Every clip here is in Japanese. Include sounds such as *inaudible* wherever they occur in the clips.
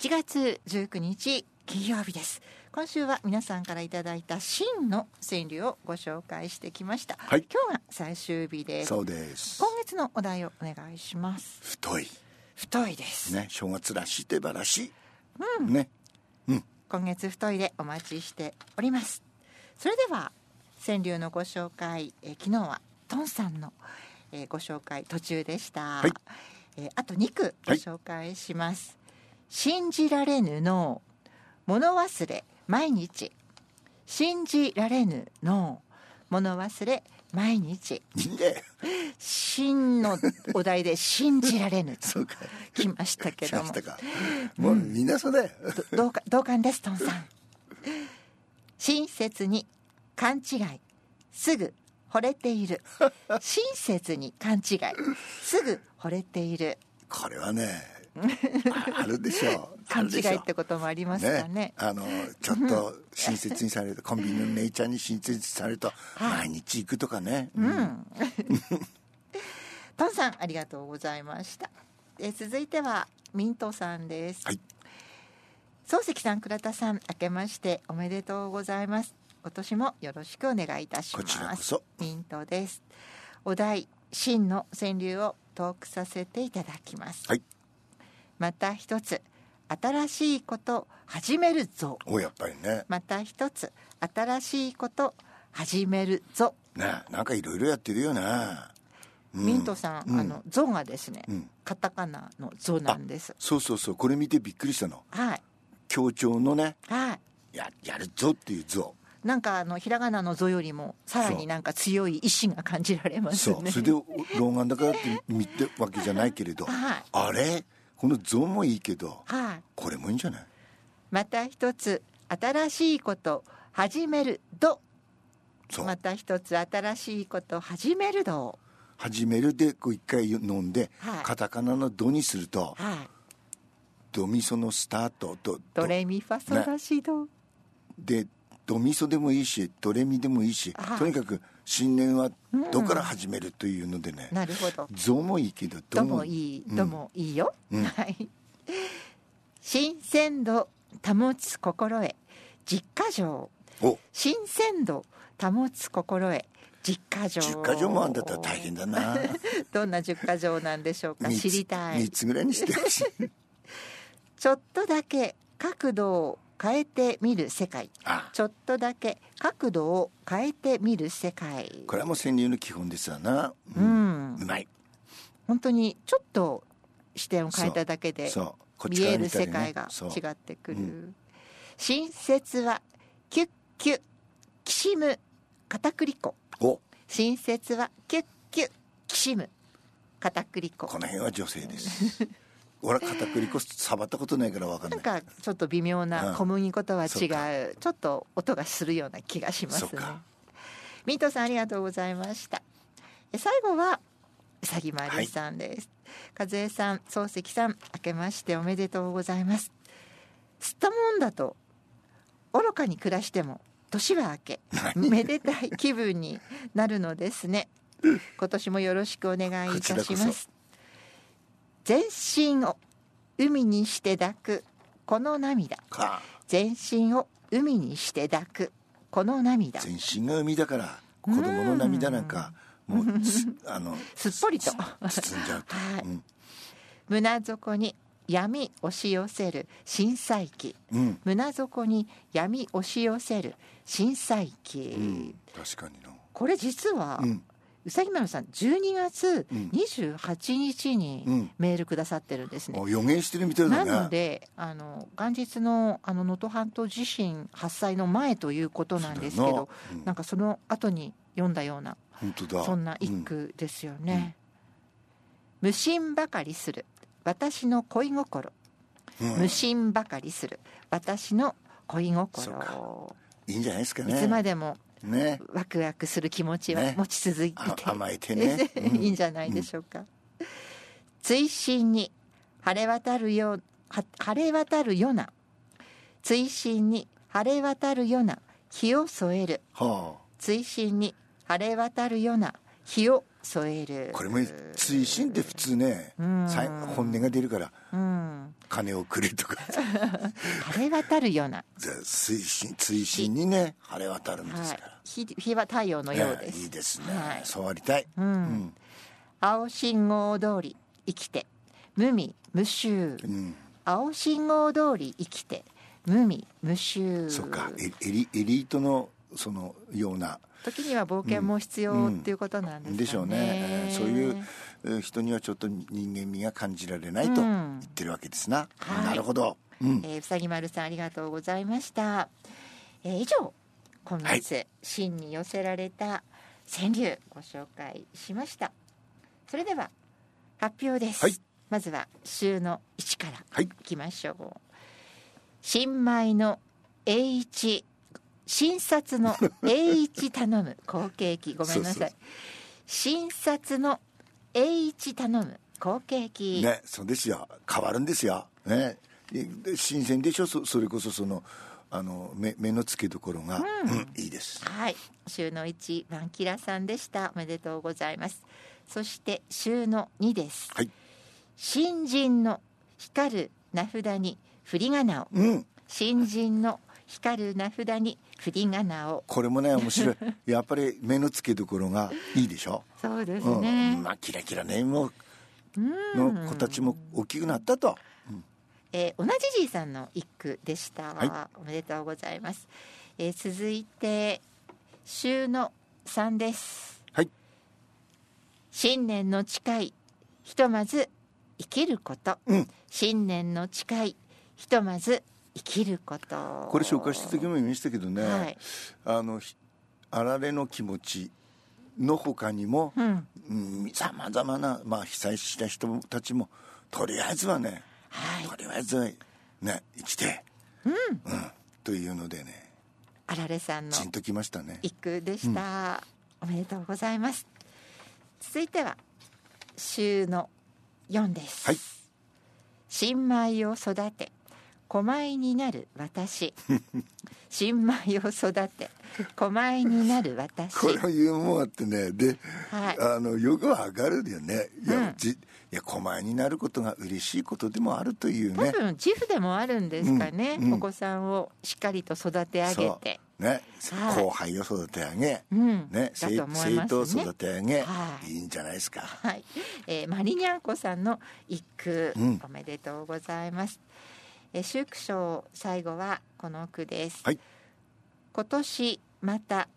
1月19日金曜日です。今週は皆さんからいただいた真の川柳をご紹介してきました、はい。今日が最終日です。そうです。今月のお題をお願いします。太い。太いです、ね正月らしいといえばらしい、ね今月太いでお待ちしております。それでは川柳のご紹介、えー昨日はトンさんの、えーご紹介途中でした、はい。えーあと2句ご紹介します、信じられぬの。物忘れ毎日。信じられぬの。物忘れ毎日。真のお題で信じられぬと。*laughs* きましたけ来どももうみんなそうだよ、ど同感同感ですトンさん。親切に勘違い。すぐ惚れている。*laughs* 親切に勘違い。すぐ惚れている。これはねあ *laughs* あるでしょう。*laughs* 勘違いってこともありますかね。あのちょっと親切にされると *laughs* コンビニの姉ちゃんに親切にされると毎日行くとかね、うん。トンさんありがとうございました。え続いてはミントさんです。はい。漱石さん倉田さん明けましておめでとうございます。今年もよろしくお願いいたします。こちらこそ。ミントです。お題真の川柳をトークさせていただきます、はいまた一つ新しいこと始めるぞ。おやっぱりね。また一つ新しいこと始めるぞ、ねなんかいろいろやってるよな、うん。ミントさん、うん。あの「ぞ」がですね、うん。カタカナの「ぞ」なんです。そうそうそうこれ見てびっくりしたの。はい。協調のねはい。ややるぞっていうぞ。なんかあのひらがなの「ぞ」よりもさらになんか強い意志が感じられますね。そう。それで老眼だからって見てわけじゃないけれど。*laughs* はい。あれ？この像もいいけどはい。これもいいんじゃない？また一つ新しいこと始めるど。そう、また一つ新しいこと始めるど。始めるでこう一回飲んで、はい。カタカナの「ド」にするとはい。ドミソのスタートとドレミファソラシド、でドミソでもいいしドレミでもいいし、はいとにかく新年は「ド」から始めるというのでねなるほど「ゾ」もいいけど「ども。いい、うん。どもいいよ、うん。はい。新鮮度保つ心得実家城。お。新鮮度保つ心得実家城。10か条もあんだったら大変だな。*laughs* どんな十か条なんでしょうか？知りたい。3つぐらいにしてほしい。*laughs* ちょっとだけ角度を変えてみる世界。あ。ちょっとだけ角度を変えてみる世界。これはもう川柳の基本ですわな、ううん。んうまい。本当にちょっと視点を変えただけで見える世界が違ってくる、う新雪はキュッキュッきしむ片栗粉。お。新雪はキュッキュッきしむ片栗粉。この辺は女性です *laughs* 俺は片栗粉触ったことないから分かんなないんかちょっと微妙うなん。小麦粉とは違う、そうか。ちょっと音がするような気がしますね。ミートさんありがとうございました。え最後はうさぎまるさんです、和江さん漱石さん明けましておめでとうございます。吸ったもんだと愚かに暮らしても年は明けめでたい気分になるのですね。*laughs* 今年もよろしくお願いいたします全身を海にして抱く。この涙。か。全身を海にして抱く。この涙。全身が海だから子供の涙なんかもうつ *laughs* あのすっぽりと。包んじゃうと、*laughs* はい。うん。胸底に闇押し寄せる。震災期。うん。胸底に闇押し寄せる。震災期、うん、確かにな。これ実は、ううんさぎまるさん12月うん。28日うにん。メールくださってるんですね、もう予言してるみたいだね。なのであの元日のあの能登半島地震発災の前ということなんですけどよな。うん。なんかその後に読んだような本当だ。そんな一句ですよね、無心ばかりする。私の恋心、うん、うん無心ばかりする。私の恋心。いいんじゃないですかいねつまでもね。ワクワクする気持ちはね。持ち続いて、あ甘えてね。*laughs* うん。いいんじゃないでしょうか、追伸に晴れ渡るようは晴れ渡るような。追伸に晴れ渡るような。日を添える。は追伸に晴れ渡るような。日を添える。これも追伸って普通ね、本音が出るから、うん金をくれとか。晴れ渡るような、追伸追伸にね晴れ渡るんですはい。から、、日日は太陽のようです、ねいいですね、はい。そうありたい、うん。青信号通り生きて無味無臭。うん。青信号通り生きて無味無臭。そっか。エエリエリートのそのような。時には冒険も必要っていうことなんですかね、でしょうね、えーそういうえー人にはちょっと人間味が感じられないと言ってるわけですな、はい。なるほど、うん、えーうさぎ丸さんありがとうございました、えー以上今月真に寄せられた川柳ご紹介しました。それでは発表です、はい。まずは週の1からはい。いきましょう、新米の栄一診察の栄一頼む後継機ごめんなさい。*laughs* そうそう診察の栄一頼む。後継機、ねそうですよ。変わるんですよ。ね。で新鮮でしょ？そそれこそそのあの目目の付けどころが、うん。いいです。はい。週の1バンキラさんでした。おめでとうございます。そして週の2です。はい。新人の光る名札に振り仮名を。うん。新人の光る名札に振り仮名を。これもね面白い。やっぱり目の付けどころがいいでしょ、そうですうん。ね、まあキラキラねもうの子たちも大きくなったと。えー同じじいさんの一句でした、はおめでとうございます、えー続いて週の3です。はい。新年の近いひとまず生きること、うん。新年の近いひとまず生きること。これ紹介した時も言いましたけどね、はい。あのひあられの気持ちの他にもうん。さまざまな、まあ、被災した人たちもとりあえずはね、はい。とりあえずはね生きて、うん。というのでねあられさんのちんときましたね。一句でした、おめでとうございます。続いては週の4です、はい。新米を育て小米になる私。新米を育て小米になる私。これはユーモアってねで、はい。あのよくわかるよね。いや,、うん。じいや狛江になることが嬉しいことでもあるという多ね分自負でもあるんですかね、うんうん。お子さんをしっかりと育て上げて。ね、はい。後輩を育て上げ、うん。ね、生徒を育て上げ、はい。いいんじゃないですか。はい、えーマリニャンコさんの一句、うん。おめでとうございます。えー、祝章最後はこの句です。はい。今年また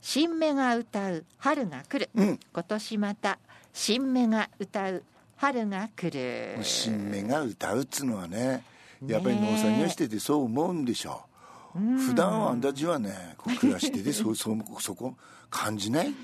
新芽が歌う春が来る。うん。今年また新芽が歌う春が来る。新芽が歌うっつうのはねやっぱり農作業しててそう思うんでしょう、普段はあんたちはねこう暮らしてて *laughs* そうそうそこ感じない？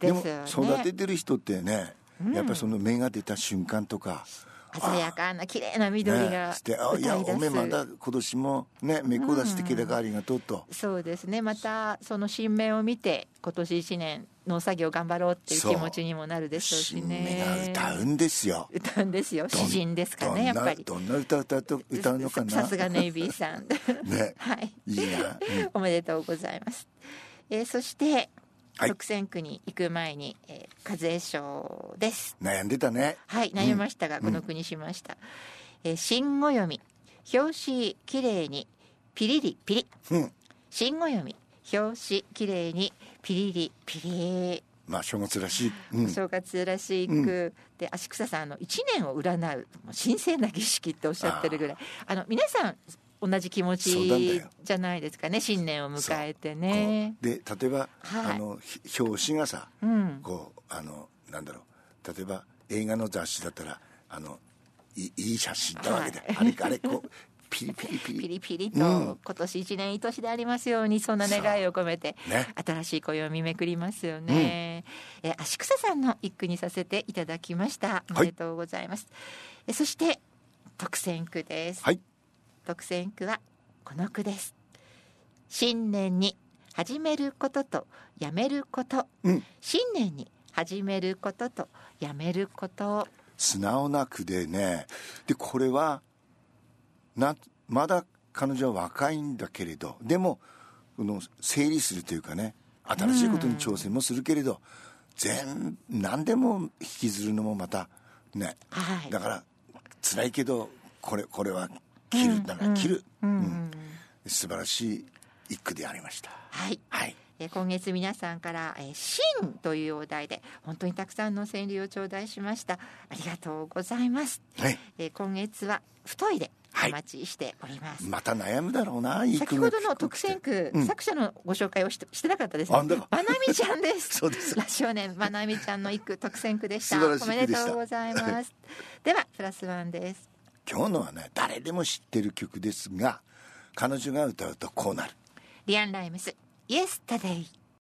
でも育ててる人ってね、やっぱりその芽が出た瞬間とか、鮮やかな綺麗な緑ねが、してあいや。おめまだ今年もね芽こ出してきたからありがとうと、そうですね。またその新芽を見て今年一年農作業頑張ろうっていう気持ちにもなるでしょうし新ね芽が歌うんですよ。歌うんですよ。詩人ですかねやっぱり。どんな歌歌歌うのかな。ささすがネイビーさん。ね。*laughs* はい。いいな、うん。*laughs* おめでとうございます、えーそして、はい。特選区に行く前に、えー、和江賞です。悩んでたね。はい悩みましたが、この句にしました、えー新語読み表紙きれいにピリリピリ。うん。新語読み表紙きれいにピリリピリまあ正月らしい、うん。お正月らしい句、で足草さんあの1年を占う神聖な儀式っておっしゃってるぐらい。あの皆さん同じ気持ちよ。じゃないですかね新年を迎えてね。で例えば、はい。あのひ表紙がさ、うん。こうあのなんだろう。例えば映画の雑誌だったらあのいいい写真だわけで、はい。あれあれこう *laughs* ピリピリピリ。ピリピリと、うん。今年一年いい年でありますようにそんな願いを込めて、ね。新しい暦めくりますよね、え足草さんの一句にさせていただきました。おめでとうございます、えそして特選句です、はい特選句はこの句です。新年に始めることとやめること、うん。新年に始めることとやめること。素直な句でね。でこれはなまだ彼女は若いんだけれどでもこの整理するというかね新しいことに挑戦もするけれど、全何でも引きずるのもまたね、はい。だから辛いけどこれこれは切るなら切る、うん素晴らしい一句でありました。はい。はい。えー今月皆さんから「えー真」というお題で本当にたくさんの川柳を頂戴しました。ありがとうございます、ねえー今月は太いではい。お待ちしております、また悩むだろうな先ほどの特選句、うん。作者のご紹介をししてなかったですね。あんだまなみちゃんです。*laughs* そうです。ラジオネームまなみちゃんの一句特選句でした。*laughs* 素晴らしいおめでとうございます。ではプラスワンです今日のはね誰でも知ってる曲ですが彼女が歌うとこうなる。リアン・ライムス「イエスタデイ」